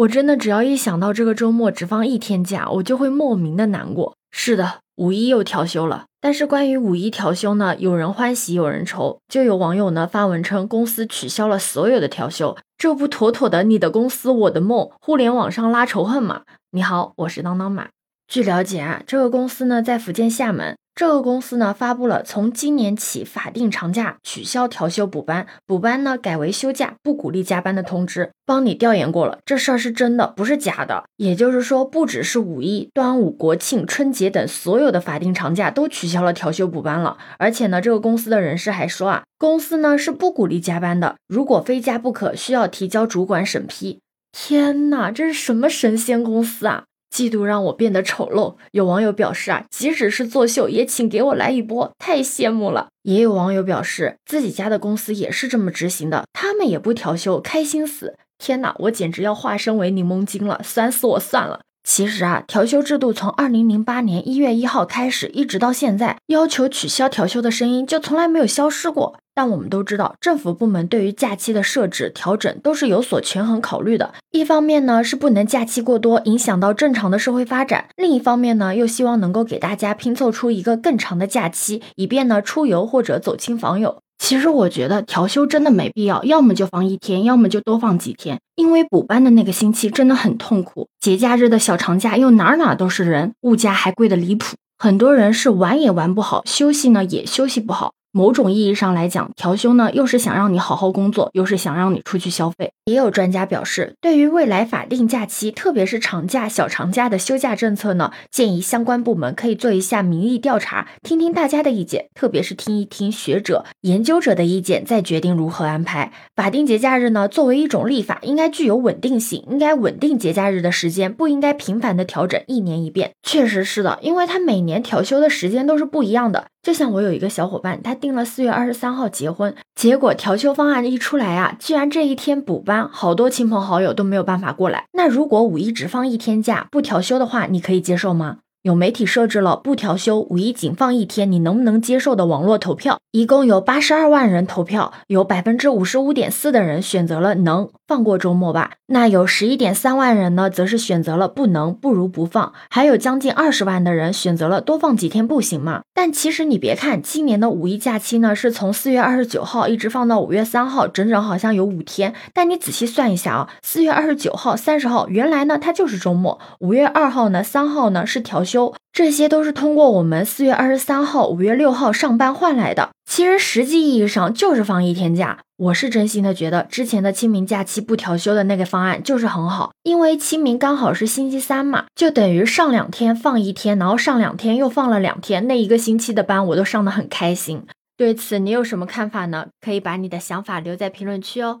我真的只要一想到这个周末只放一天假，我就会莫名的难过。是的，五一又调休了。但是关于五一调休呢，有人欢喜有人愁。就有网友呢发文称，公司取消了所有的调休，这不妥妥的你的公司我的梦，互联网上拉仇恨吗？你好，我是当当马。据了解啊，这个公司呢在福建厦门。这个公司呢发布了从今年起法定长假取消调休补班，补班呢改为休假，不鼓励加班的通知。帮你调研过了，这事儿是真的，不是假的。也就是说，不只是五一、端午、国庆、春节等所有的法定长假都取消了调休补班了。而且呢，这个公司的人士还说啊，公司呢是不鼓励加班的，如果非加不可，需要提交主管审批。天哪，这是什么神仙公司啊！嫉妒让我变得丑陋。有网友表示啊，即使是作秀，也请给我来一波，太羡慕了。也有网友表示，自己家的公司也是这么执行的，他们也不调休，开心死。天哪，我简直要化身为柠檬精了，酸死我算了。其实啊，调休制度从二零零八年一月一号开始，一直到现在，要求取消调休的声音就从来没有消失过。但我们都知道，政府部门对于假期的设置调整都是有所权衡考虑的。一方面呢，是不能假期过多，影响到正常的社会发展；另一方面呢，又希望能够给大家拼凑出一个更长的假期，以便呢出游或者走亲访友。其实我觉得调休真的没必要，要么就放一天，要么就多放几天。因为补班的那个星期真的很痛苦，节假日的小长假又哪哪都是人，物价还贵的离谱，很多人是玩也玩不好，休息呢也休息不好。某种意义上来讲，调休呢，又是想让你好好工作，又是想让你出去消费。也有专家表示，对于未来法定假期，特别是长假、小长假的休假政策呢，建议相关部门可以做一下民意调查，听听大家的意见，特别是听一听学者、研究者的意见，再决定如何安排。法定节假日呢，作为一种立法，应该具有稳定性，应该稳定节假日的时间，不应该频繁的调整，一年一变。确实是的，因为它每年调休的时间都是不一样的。就像我有一个小伙伴，他定了四月二十三号结婚，结果调休方案一出来啊，居然这一天补班，好多亲朋好友都没有办法过来。那如果五一只放一天假不调休的话，你可以接受吗？有媒体设置了不调休，五一仅放一天，你能不能接受的网络投票，一共有八十二万人投票，有百分之五十五点四的人选择了能放过周末吧。那有十一点三万人呢，则是选择了不能，不如不放。还有将近二十万的人选择了多放几天，不行吗？但其实你别看今年的五一假期呢，是从四月二十九号一直放到五月三号，整整好像有五天。但你仔细算一下啊，四月二十九号、三十号，原来呢它就是周末；五月二号呢、三号呢是调休休。这些都是通过我们四月二十三号、五月六号上班换来的。其实实际意义上就是放一天假。我是真心的觉得之前的清明假期不调休的那个方案就是很好，因为清明刚好是星期三嘛，就等于上两天放一天，然后上两天又放了两天，那一个星期的班我都上得很开心。对此你有什么看法呢？可以把你的想法留在评论区哦。